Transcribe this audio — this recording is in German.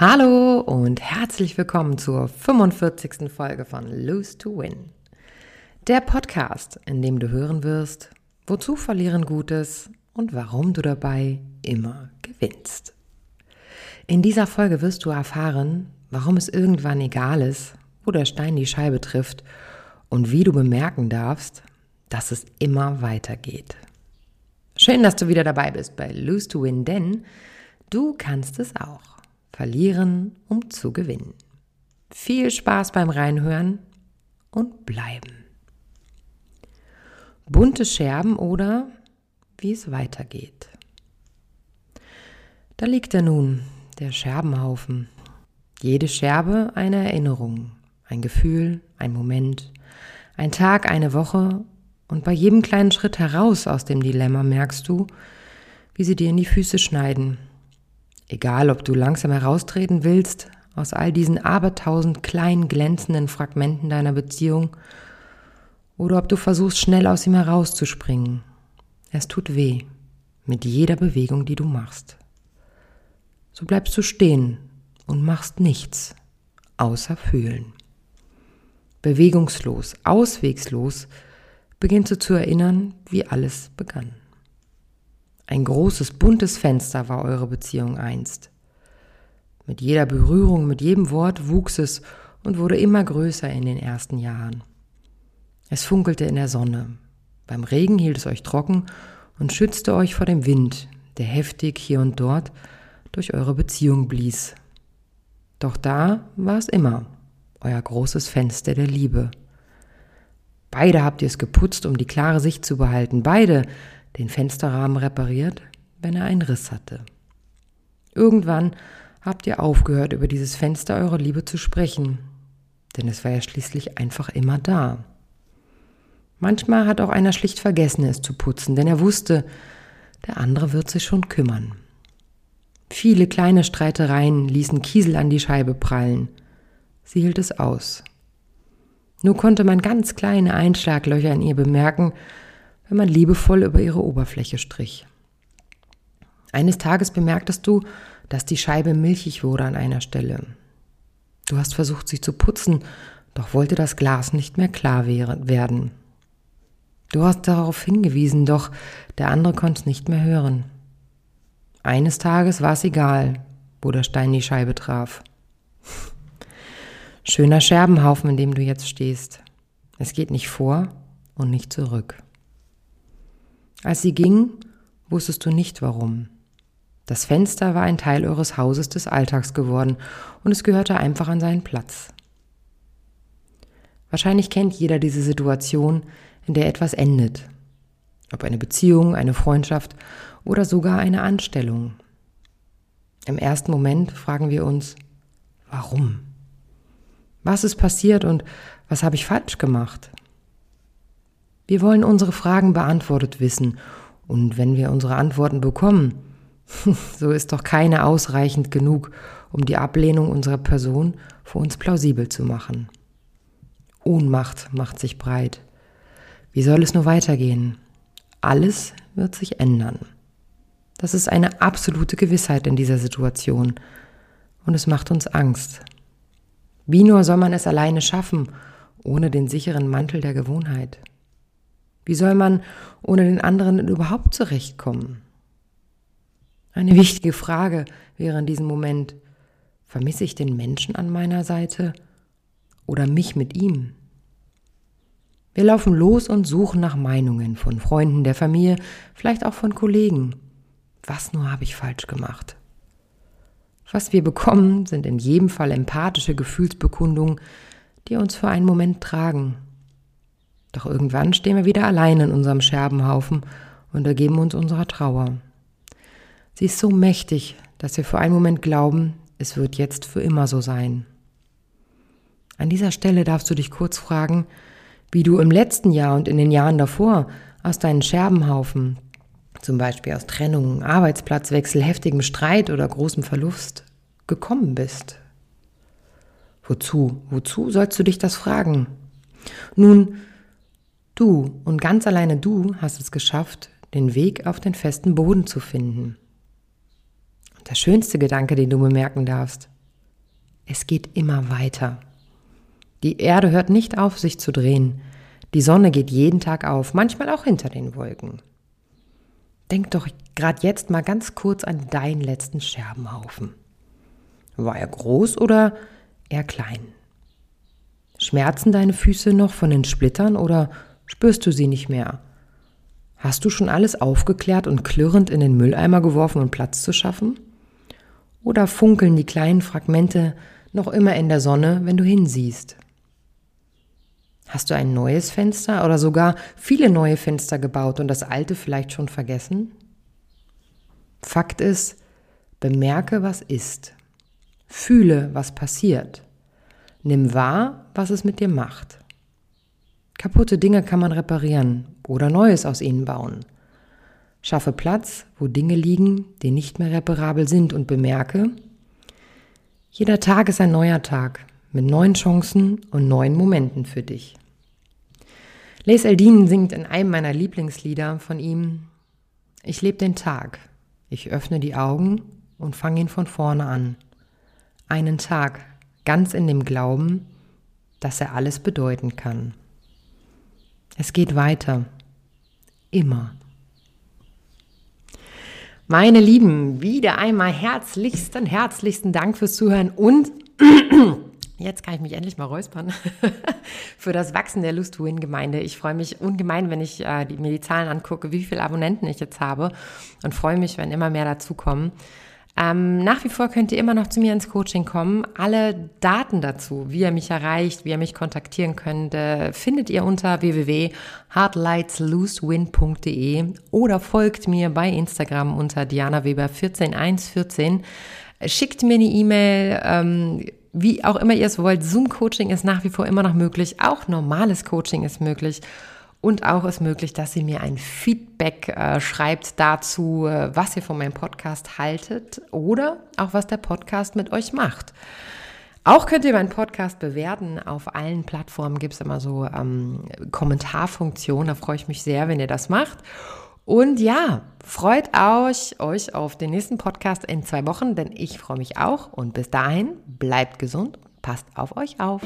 Hallo und herzlich willkommen zur 45. Folge von Lose to Win. Der Podcast, in dem du hören wirst, wozu verlieren Gutes und warum du dabei immer gewinnst. In dieser Folge wirst du erfahren, warum es irgendwann egal ist, wo der Stein die Scheibe trifft und wie du bemerken darfst, dass es immer weitergeht. Schön, dass du wieder dabei bist bei Lose to Win, denn du kannst es auch. Verlieren, um zu gewinnen. Viel Spaß beim Reinhören und bleiben. Bunte Scherben oder wie es weitergeht. Da liegt er nun, der Scherbenhaufen. Jede Scherbe eine Erinnerung, ein Gefühl, ein Moment, ein Tag, eine Woche und bei jedem kleinen Schritt heraus aus dem Dilemma merkst du, wie sie dir in die Füße schneiden, Egal, ob du langsam heraustreten willst aus all diesen abertausend kleinen glänzenden Fragmenten deiner Beziehung oder ob du versuchst, schnell aus ihm herauszuspringen. Es tut weh mit jeder Bewegung, die du machst. So bleibst du stehen und machst nichts außer fühlen. Bewegungslos, auswegslos beginnst du zu erinnern, wie alles begann. Ein großes, buntes Fenster war eure Beziehung einst. Mit jeder Berührung, mit jedem Wort wuchs es und wurde immer größer in den ersten Jahren. Es funkelte in der Sonne. Beim Regen hielt es euch trocken und schützte euch vor dem Wind, der heftig hier und dort durch eure Beziehung blies. Doch da war es immer euer großes Fenster der Liebe. Beide habt ihr es geputzt, um die klare Sicht zu behalten. Beide den Fensterrahmen repariert, wenn er einen Riss hatte. Irgendwann habt ihr aufgehört, über dieses Fenster eurer Liebe zu sprechen, denn es war ja schließlich einfach immer da. Manchmal hat auch einer schlicht vergessen, es zu putzen, denn er wusste, der andere wird sich schon kümmern. Viele kleine Streitereien ließen Kiesel an die Scheibe prallen. Sie hielt es aus. Nur konnte man ganz kleine Einschlaglöcher in ihr bemerken, wenn man liebevoll über ihre Oberfläche strich. Eines Tages bemerktest du, dass die Scheibe milchig wurde an einer Stelle. Du hast versucht, sie zu putzen, doch wollte das Glas nicht mehr klar werden. Du hast darauf hingewiesen, doch der andere konnte es nicht mehr hören. Eines Tages war es egal, wo der Stein die Scheibe traf. Schöner Scherbenhaufen, in dem du jetzt stehst. Es geht nicht vor und nicht zurück. Als sie ging, wusstest du nicht warum. Das Fenster war ein Teil eures Hauses des Alltags geworden und es gehörte einfach an seinen Platz. Wahrscheinlich kennt jeder diese Situation, in der etwas endet. Ob eine Beziehung, eine Freundschaft oder sogar eine Anstellung. Im ersten Moment fragen wir uns, warum? Was ist passiert und was habe ich falsch gemacht? Wir wollen unsere Fragen beantwortet wissen. Und wenn wir unsere Antworten bekommen, so ist doch keine ausreichend genug, um die Ablehnung unserer Person für uns plausibel zu machen. Ohnmacht macht sich breit. Wie soll es nur weitergehen? Alles wird sich ändern. Das ist eine absolute Gewissheit in dieser Situation und es macht uns Angst. Wie nur soll man es alleine schaffen, ohne den sicheren Mantel der Gewohnheit? Wie soll man ohne den anderen überhaupt zurechtkommen? Eine wichtige Frage wäre in diesem Moment, vermisse ich den Menschen an meiner Seite oder mich mit ihm? Wir laufen los und suchen nach Meinungen von Freunden der Familie, vielleicht auch von Kollegen. Was nur habe ich falsch gemacht? Was wir bekommen, sind in jedem Fall empathische Gefühlsbekundungen, die uns für einen Moment tragen doch irgendwann stehen wir wieder allein in unserem Scherbenhaufen und ergeben uns unserer Trauer. Sie ist so mächtig, dass wir für einen Moment glauben, es wird jetzt für immer so sein. An dieser Stelle darfst du dich kurz fragen, wie du im letzten Jahr und in den Jahren davor aus deinen Scherbenhaufen, zum Beispiel aus Trennung, Arbeitsplatzwechsel, heftigem Streit oder großem Verlust, gekommen bist. Wozu? Wozu sollst du dich das fragen? Nun, du und ganz alleine du hast es geschafft, den Weg auf den festen Boden zu finden. Und der schönste Gedanke, den du bemerken darfst, es geht immer weiter. Die Erde hört nicht auf, sich zu drehen. Die Sonne geht jeden Tag auf, manchmal auch hinter den Wolken. Denk doch gerade jetzt mal ganz kurz an deinen letzten Scherbenhaufen. War er groß oder eher klein? Schmerzen deine Füße noch von den Splittern oder spürst du sie nicht mehr? Hast du schon alles aufgeklärt und klirrend in den Mülleimer geworfen, um Platz zu schaffen? Oder funkeln die kleinen Fragmente noch immer in der Sonne, wenn du hinsiehst? Hast du ein neues Fenster oder sogar viele neue Fenster gebaut und das alte vielleicht schon vergessen? Fakt ist, bemerke, was ist. Fühle, was passiert. Nimm wahr, was es mit dir macht. Kaputte Dinge kann man reparieren oder Neues aus ihnen bauen. Schaffe Platz, wo Dinge liegen, die nicht mehr reparabel sind und bemerke, jeder Tag ist ein neuer Tag mit neuen Chancen und neuen Momenten für dich. Les Eldin singt in einem meiner Lieblingslieder von ihm, ich lebe den Tag, ich öffne die Augen und fange ihn von vorne an. Einen Tag, ganz in dem Glauben, dass er alles bedeuten kann. Es geht weiter. Immer. Meine Lieben, wieder einmal herzlichsten, herzlichsten Dank fürs Zuhören und Jetzt kann ich mich endlich mal räuspern für das Wachsen der Lust Win Gemeinde. Ich freue mich ungemein, wenn ich äh, die, mir die Zahlen angucke, wie viele Abonnenten ich jetzt habe und freue mich, wenn immer mehr dazukommen. Ähm, nach wie vor könnt ihr immer noch zu mir ins Coaching kommen. Alle Daten dazu, wie ihr mich erreicht, wie ihr mich kontaktieren könnt, äh, findet ihr unter www.heartlightslosewin.de oder folgt mir bei Instagram unter Diana Weber 14114. Schickt mir eine E-Mail, ähm, wie auch immer ihr es wollt. Zoom-Coaching ist nach wie vor immer noch möglich. Auch normales Coaching ist möglich. Und auch ist möglich, dass ihr mir ein Feedback äh, schreibt dazu, äh, was ihr von meinem Podcast haltet oder auch was der Podcast mit euch macht. Auch könnt ihr meinen Podcast bewerten. Auf allen Plattformen gibt es immer so ähm, Kommentarfunktionen. Da freue ich mich sehr, wenn ihr das macht. Und ja, freut euch, euch auf den nächsten Podcast in zwei Wochen, denn ich freue mich auch. Und bis dahin, bleibt gesund, passt auf euch auf.